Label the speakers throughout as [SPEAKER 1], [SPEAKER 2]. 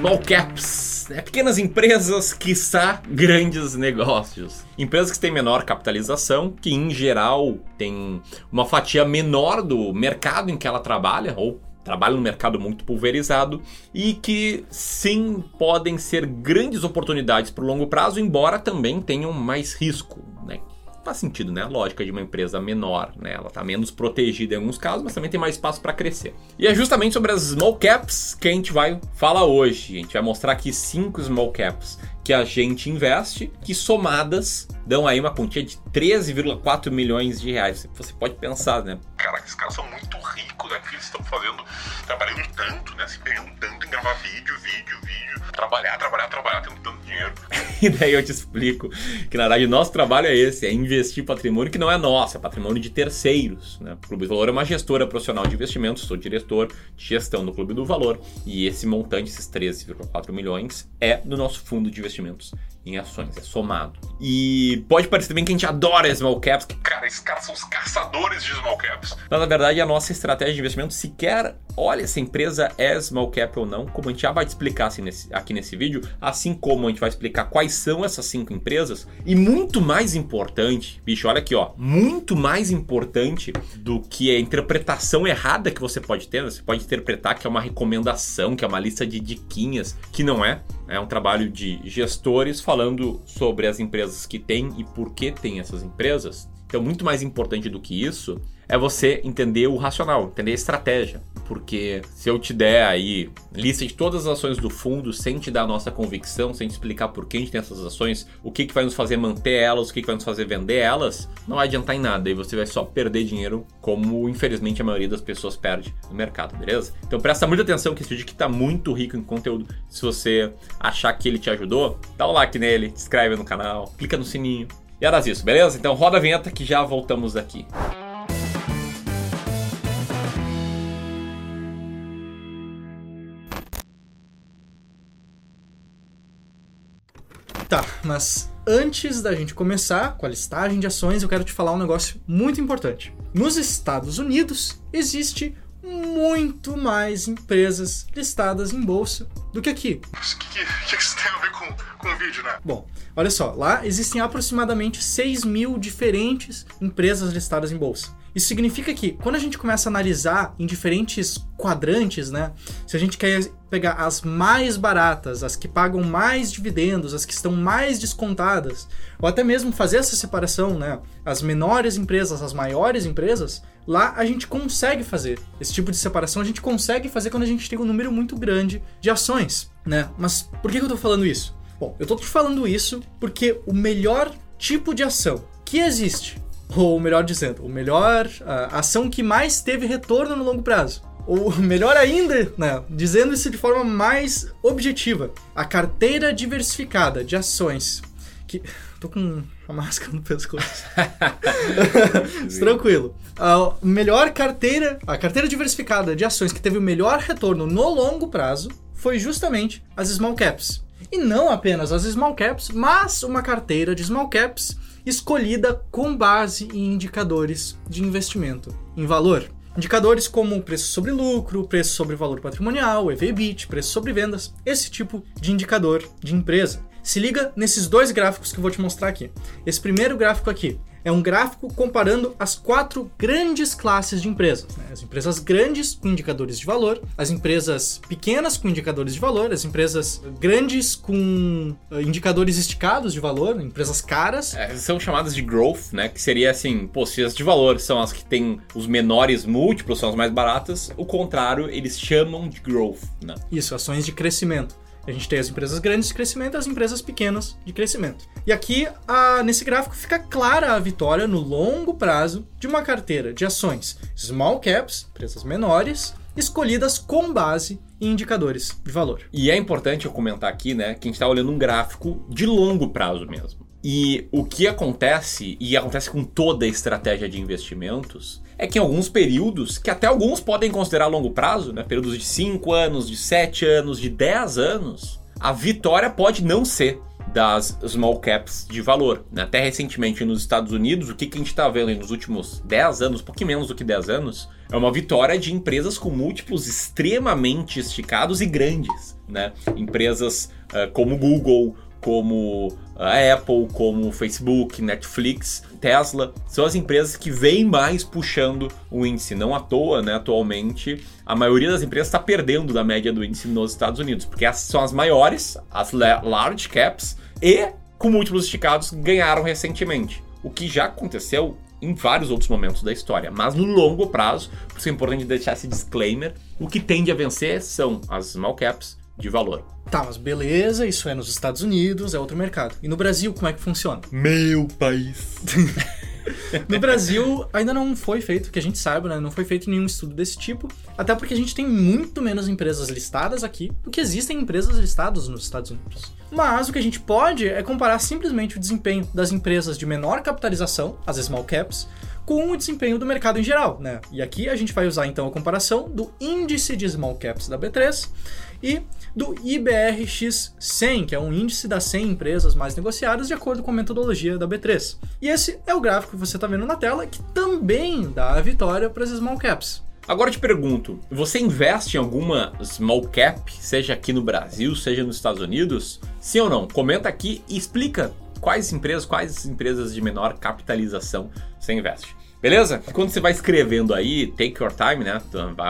[SPEAKER 1] small caps, né? pequenas empresas, quiçá grandes negócios. Empresas que têm menor capitalização, que em geral têm uma fatia menor do mercado em que ela trabalha, ou trabalha num mercado muito pulverizado e que sim podem ser grandes oportunidades para o longo prazo, embora também tenham mais risco? Faz sentido, né? A lógica de uma empresa menor, né? Ela está menos protegida em alguns casos, mas também tem mais espaço para crescer. E é justamente sobre as small caps que a gente vai falar hoje. A gente vai mostrar aqui cinco small caps que a gente investe, que somadas dão aí uma quantia de 13,4 milhões de reais. Você pode pensar, né?
[SPEAKER 2] Caraca, esses caras são muito né? Que eles estão fazendo, trabalhando tanto, né? Se empenhando tanto em gravar vídeo, vídeo, vídeo, trabalhar, trabalhar, trabalhar, tendo tanto dinheiro.
[SPEAKER 1] e daí eu te explico que na verdade nosso trabalho é esse, é investir patrimônio que não é nosso, é patrimônio de terceiros. Né? O Clube do Valor é uma gestora profissional de investimentos, sou diretor de gestão do Clube do Valor e esse montante, esses 13,4 milhões, é do nosso fundo de investimentos em ações, é somado. E pode parecer também que a gente adora small caps.
[SPEAKER 2] Cara, esses caras são os caçadores de small caps.
[SPEAKER 1] Mas na verdade a nossa estratégia de investimento sequer olha se a empresa é small cap ou não, como a gente já vai te explicar assim, nesse, aqui nesse vídeo, assim como a gente vai explicar quais são essas cinco empresas. E muito mais importante, bicho, olha aqui, ó, muito mais importante do que a interpretação errada que você pode ter, você pode interpretar que é uma recomendação, que é uma lista de diquinhas, que não é. É um trabalho de gestores falando sobre as empresas que têm e por que tem essas empresas. Então, muito mais importante do que isso é você entender o racional, entender a estratégia. Porque se eu te der aí lista de todas as ações do fundo sem te dar a nossa convicção, sem te explicar por que a gente tem essas ações, o que, que vai nos fazer manter elas, o que, que vai nos fazer vender elas, não vai adiantar em nada e você vai só perder dinheiro, como infelizmente a maioria das pessoas perde no mercado, beleza? Então presta muita atenção que esse vídeo aqui tá muito rico em conteúdo. Se você achar que ele te ajudou, dá um like nele, se inscreve no canal, clica no sininho. E era isso, beleza? Então roda a vinheta que já voltamos aqui.
[SPEAKER 3] Tá, mas antes da gente começar com a listagem de ações, eu quero te falar um negócio muito importante. Nos Estados Unidos existe muito mais empresas listadas em bolsa do que aqui.
[SPEAKER 2] O que, que, que, isso tem a ver com, com o vídeo, né?
[SPEAKER 3] Bom, olha só, lá existem aproximadamente 6 mil diferentes empresas listadas em bolsa. Isso significa que quando a gente começa a analisar em diferentes quadrantes, né? Se a gente quer pegar as mais baratas, as que pagam mais dividendos, as que estão mais descontadas, ou até mesmo fazer essa separação, né? As menores empresas, as maiores empresas, lá a gente consegue fazer esse tipo de separação, a gente consegue fazer quando a gente tem um número muito grande de ações, né? Mas por que eu tô falando isso? Bom, eu tô te falando isso porque o melhor tipo de ação que existe ou melhor dizendo, o melhor a ação que mais teve retorno no longo prazo. Ou melhor ainda, né, dizendo isso de forma mais objetiva, a carteira diversificada de ações que tô com a máscara no pescoço. Tranquilo. A melhor carteira, a carteira diversificada de ações que teve o melhor retorno no longo prazo foi justamente as small caps. E não apenas as small caps, mas uma carteira de small caps escolhida com base em indicadores de investimento em valor. Indicadores como preço sobre lucro, preço sobre valor patrimonial, EV/EBIT, preço sobre vendas, esse tipo de indicador de empresa. Se liga nesses dois gráficos que eu vou te mostrar aqui. Esse primeiro gráfico aqui é um gráfico comparando as quatro grandes classes de empresas. Né? As empresas grandes com indicadores de valor, as empresas pequenas com indicadores de valor, as empresas grandes com uh, indicadores esticados de valor, empresas caras.
[SPEAKER 1] É, são chamadas de growth, né? Que seria assim, pô, se as de valor são as que têm os menores múltiplos, são as mais baratas, o contrário, eles chamam de growth, né?
[SPEAKER 3] Isso, ações de crescimento. A gente tem as empresas grandes de crescimento e as empresas pequenas de crescimento. E aqui, a, nesse gráfico, fica clara a vitória no longo prazo de uma carteira de ações small caps, empresas menores, escolhidas com base em indicadores de valor.
[SPEAKER 1] E é importante eu comentar aqui, né, que a gente está olhando um gráfico de longo prazo mesmo. E o que acontece, e acontece com toda a estratégia de investimentos, é que em alguns períodos, que até alguns podem considerar longo prazo, né? períodos de 5 anos, de 7 anos, de 10 anos, a vitória pode não ser das small caps de valor. Né? Até recentemente nos Estados Unidos, o que, que a gente está vendo nos últimos 10 anos, um pouquinho menos do que 10 anos, é uma vitória de empresas com múltiplos extremamente esticados e grandes. Né? Empresas uh, como Google, como a Apple, como Facebook, Netflix, Tesla, são as empresas que vêm mais puxando o índice. Não à toa, né? Atualmente, a maioria das empresas está perdendo da média do índice nos Estados Unidos, porque essas são as maiores, as large caps, e com múltiplos esticados ganharam recentemente. O que já aconteceu em vários outros momentos da história. Mas no longo prazo, por isso é importante deixar esse disclaimer, o que tende a vencer são as small caps de valor.
[SPEAKER 3] Tá, mas beleza, isso é nos Estados Unidos, é outro mercado. E no Brasil, como é que funciona?
[SPEAKER 1] Meu país.
[SPEAKER 3] no Brasil, ainda não foi feito, que a gente saiba, né? Não foi feito nenhum estudo desse tipo. Até porque a gente tem muito menos empresas listadas aqui do que existem empresas listadas nos Estados Unidos. Mas o que a gente pode é comparar simplesmente o desempenho das empresas de menor capitalização, as small caps, com o desempenho do mercado em geral, né? E aqui a gente vai usar então a comparação do índice de small caps da B3 e do IBRX 100, que é um índice das 100 empresas mais negociadas de acordo com a metodologia da B3. E esse é o gráfico que você está vendo na tela, que também dá a vitória para as small caps.
[SPEAKER 1] Agora eu te pergunto, você investe em alguma small cap, seja aqui no Brasil, seja nos Estados Unidos? Sim ou não? Comenta aqui e explica quais empresas, quais empresas de menor capitalização você investe. Beleza? Quando você vai escrevendo aí, take your time, né?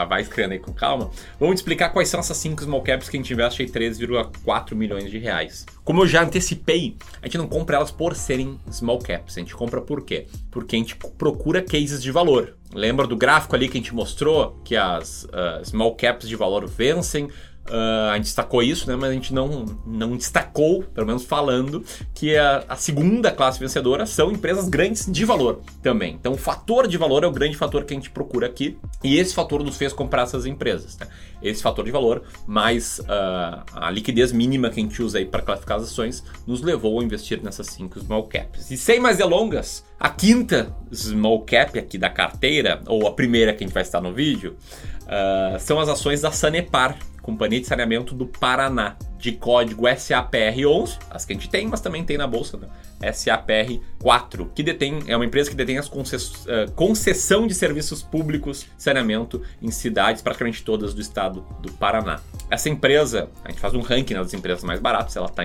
[SPEAKER 1] Vai escrevendo aí com calma. Vamos explicar quais são essas 5 small caps que a gente investe aí 3,4 milhões de reais. Como eu já antecipei, a gente não compra elas por serem small caps. A gente compra por quê? Porque a gente procura cases de valor. Lembra do gráfico ali que a gente mostrou que as uh, small caps de valor vencem Uh, a gente destacou isso, né? Mas a gente não, não destacou, pelo menos falando, que a, a, segunda classe vencedora são empresas grandes de valor também. Então, o fator de valor é o grande fator que a gente procura aqui. E esse fator nos fez comprar essas empresas. Né? Esse fator de valor, mais uh, a liquidez mínima que a gente usa aí para classificar as ações, nos levou a investir nessas cinco small caps. E sem mais delongas, a quinta small cap aqui da carteira, ou a primeira que a gente vai estar no vídeo, uh, são as ações da Sanepar Companhia de Saneamento do Paraná, de código SAPR11, as que a gente tem, mas também tem na bolsa, né? SAPR4, que detém, é uma empresa que detém as concess, uh, concessão de serviços públicos saneamento em cidades praticamente todas do estado do Paraná. Essa empresa, a gente faz um ranking das empresas mais baratas, ela está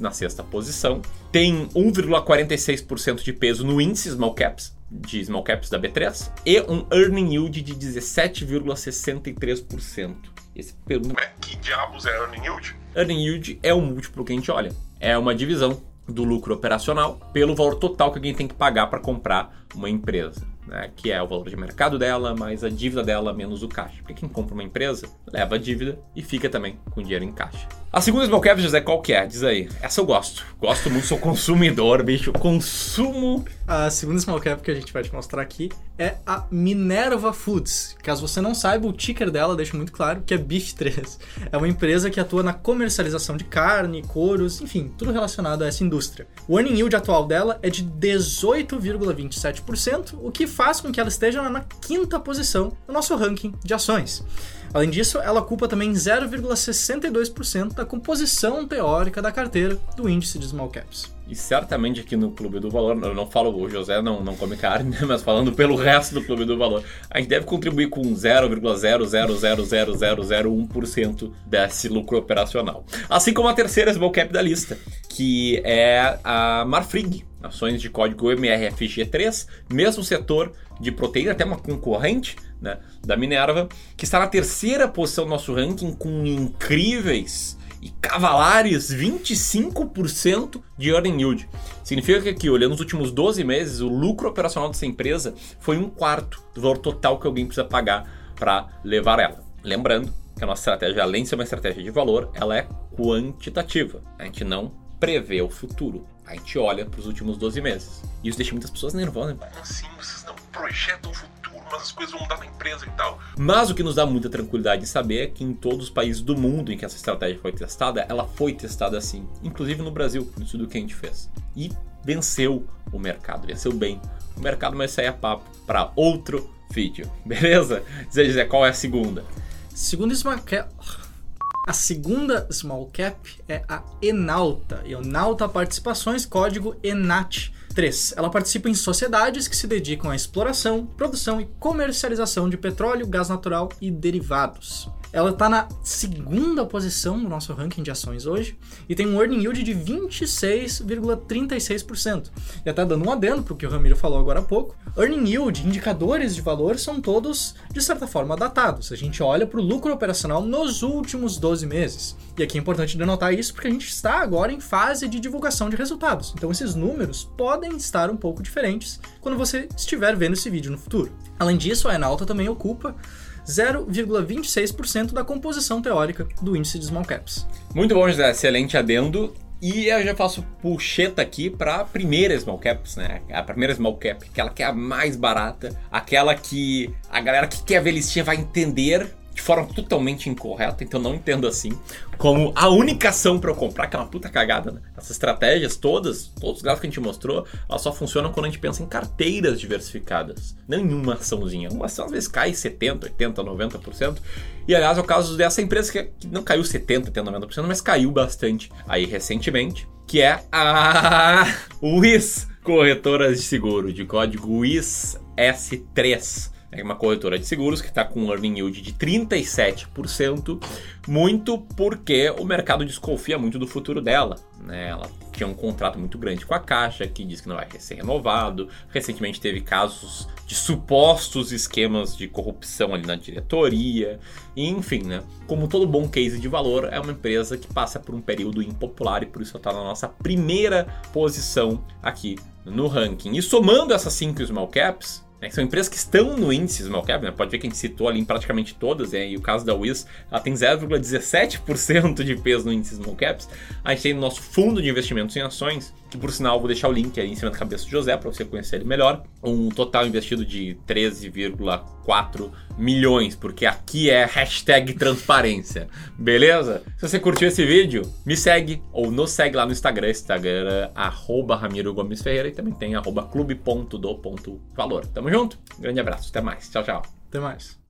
[SPEAKER 1] na sexta posição, tem 1,46% de peso no índice Small Caps, de small caps da B3 e um earning yield de 17,63%.
[SPEAKER 2] Esse pergunta. Mas que diabos é earning yield?
[SPEAKER 1] Earning yield é o múltiplo que a gente olha. É uma divisão do lucro operacional pelo valor total que alguém tem que pagar para comprar uma empresa né, que é o valor de mercado dela, mais a dívida dela menos o caixa. Porque quem compra uma empresa leva a dívida e fica também com dinheiro em caixa. A segunda small cap, José, qual que é? Diz aí. Essa eu gosto. Gosto muito, sou consumidor, bicho. Consumo.
[SPEAKER 3] A segunda small cap que a gente vai te mostrar aqui é a Minerva Foods. Caso você não saiba, o ticker dela deixa muito claro que é BIF3. É uma empresa que atua na comercialização de carne, couros, enfim, tudo relacionado a essa indústria. O earning yield atual dela é de 18,27%, o que faz com que ela esteja na quinta posição no nosso ranking de ações. Além disso, ela ocupa também 0,62% da composição teórica da carteira do índice de small caps.
[SPEAKER 1] E certamente aqui no Clube do Valor, eu não falo, o José não, não come carne, né, mas falando pelo resto do Clube do Valor, a gente deve contribuir com 0,0000001% desse lucro operacional. Assim como a terceira small cap da lista, que é a Marfrig, ações de código MRFG3, mesmo setor de proteína, até uma concorrente né, da Minerva, que está na terceira posição do nosso ranking com incríveis e cavalares 25% de earning yield. Significa que aqui, olhando os últimos 12 meses, o lucro operacional dessa empresa foi um quarto do valor total que alguém precisa pagar para levar ela. Lembrando que a nossa estratégia, além de ser uma estratégia de valor, ela é quantitativa. A gente não prevê o futuro. A gente olha para os últimos 12 meses. E isso deixa muitas pessoas nervosas.
[SPEAKER 2] Como assim? Vocês não projetam o futuro, mas as coisas vão mudar na empresa e tal.
[SPEAKER 1] Mas o que nos dá muita tranquilidade em saber é que em todos os países do mundo em que essa estratégia foi testada, ela foi testada assim. Inclusive no Brasil, no estudo que a gente fez. E venceu o mercado, venceu bem o mercado, mas isso aí é papo para outro vídeo. Beleza? Dizer, dizer qual é a segunda?
[SPEAKER 3] Segundo isso, A segunda small cap é a Enalta, Enalta Participações, código ENAT. 3. Ela participa em sociedades que se dedicam à exploração, produção e comercialização de petróleo, gás natural e derivados. Ela está na segunda posição no nosso ranking de ações hoje e tem um earning yield de 26,36%. E até dando um adendo para o que o Ramiro falou agora há pouco, earning yield, indicadores de valor, são todos, de certa forma, datados. A gente olha para o lucro operacional nos últimos 12 meses. E aqui é importante denotar isso porque a gente está agora em fase de divulgação de resultados. Então esses números podem estar um pouco diferentes quando você estiver vendo esse vídeo no futuro. Além disso, a Enalta também ocupa 0,26% da composição teórica do índice de small caps.
[SPEAKER 1] Muito bom, José. Excelente adendo. E eu já faço puxeta aqui para a primeira small caps, né? A primeira small cap, aquela que é a mais barata, aquela que a galera que quer ver listinha vai entender de forma totalmente incorreta, então não entendo assim, como a única ação para eu comprar, que é uma puta cagada, né? Essas estratégias todas, todos os gráficos que a gente mostrou, elas só funcionam quando a gente pensa em carteiras diversificadas. Nenhuma açãozinha. Uma ação às vezes cai 70%, 80%, 90%. E aliás, é o caso dessa empresa que não caiu 70%, 80%, 90%, mas caiu bastante aí recentemente, que é a WIS Corretoras de Seguro, de código WIS S3 é uma corretora de seguros que está com um earning yield de 37%, muito porque o mercado desconfia muito do futuro dela. Né? Ela tinha um contrato muito grande com a Caixa, que diz que não vai ser renovado. Recentemente teve casos de supostos esquemas de corrupção ali na diretoria. enfim, né? Como todo bom case de valor, é uma empresa que passa por um período impopular e por isso está na nossa primeira posição aqui no ranking. E somando essas cinco small caps, né, são empresas que estão no índice small cap, né? pode ver que a gente citou ali em praticamente todas, né? e o caso da Wiz, ela tem 0,17% de peso no índice small caps. A gente tem no nosso fundo de investimentos em ações, que por sinal vou deixar o link aí em cima da cabeça do José para você conhecer ele melhor. Um total investido de 13,4 milhões, porque aqui é hashtag transparência, beleza? Se você curtiu esse vídeo, me segue ou nos segue lá no Instagram, Instagram arroba Ramiro Gomes Ferreira e também tem arroba clube.do.valor. Tamo junto, grande abraço, até mais, tchau, tchau.
[SPEAKER 3] Até mais.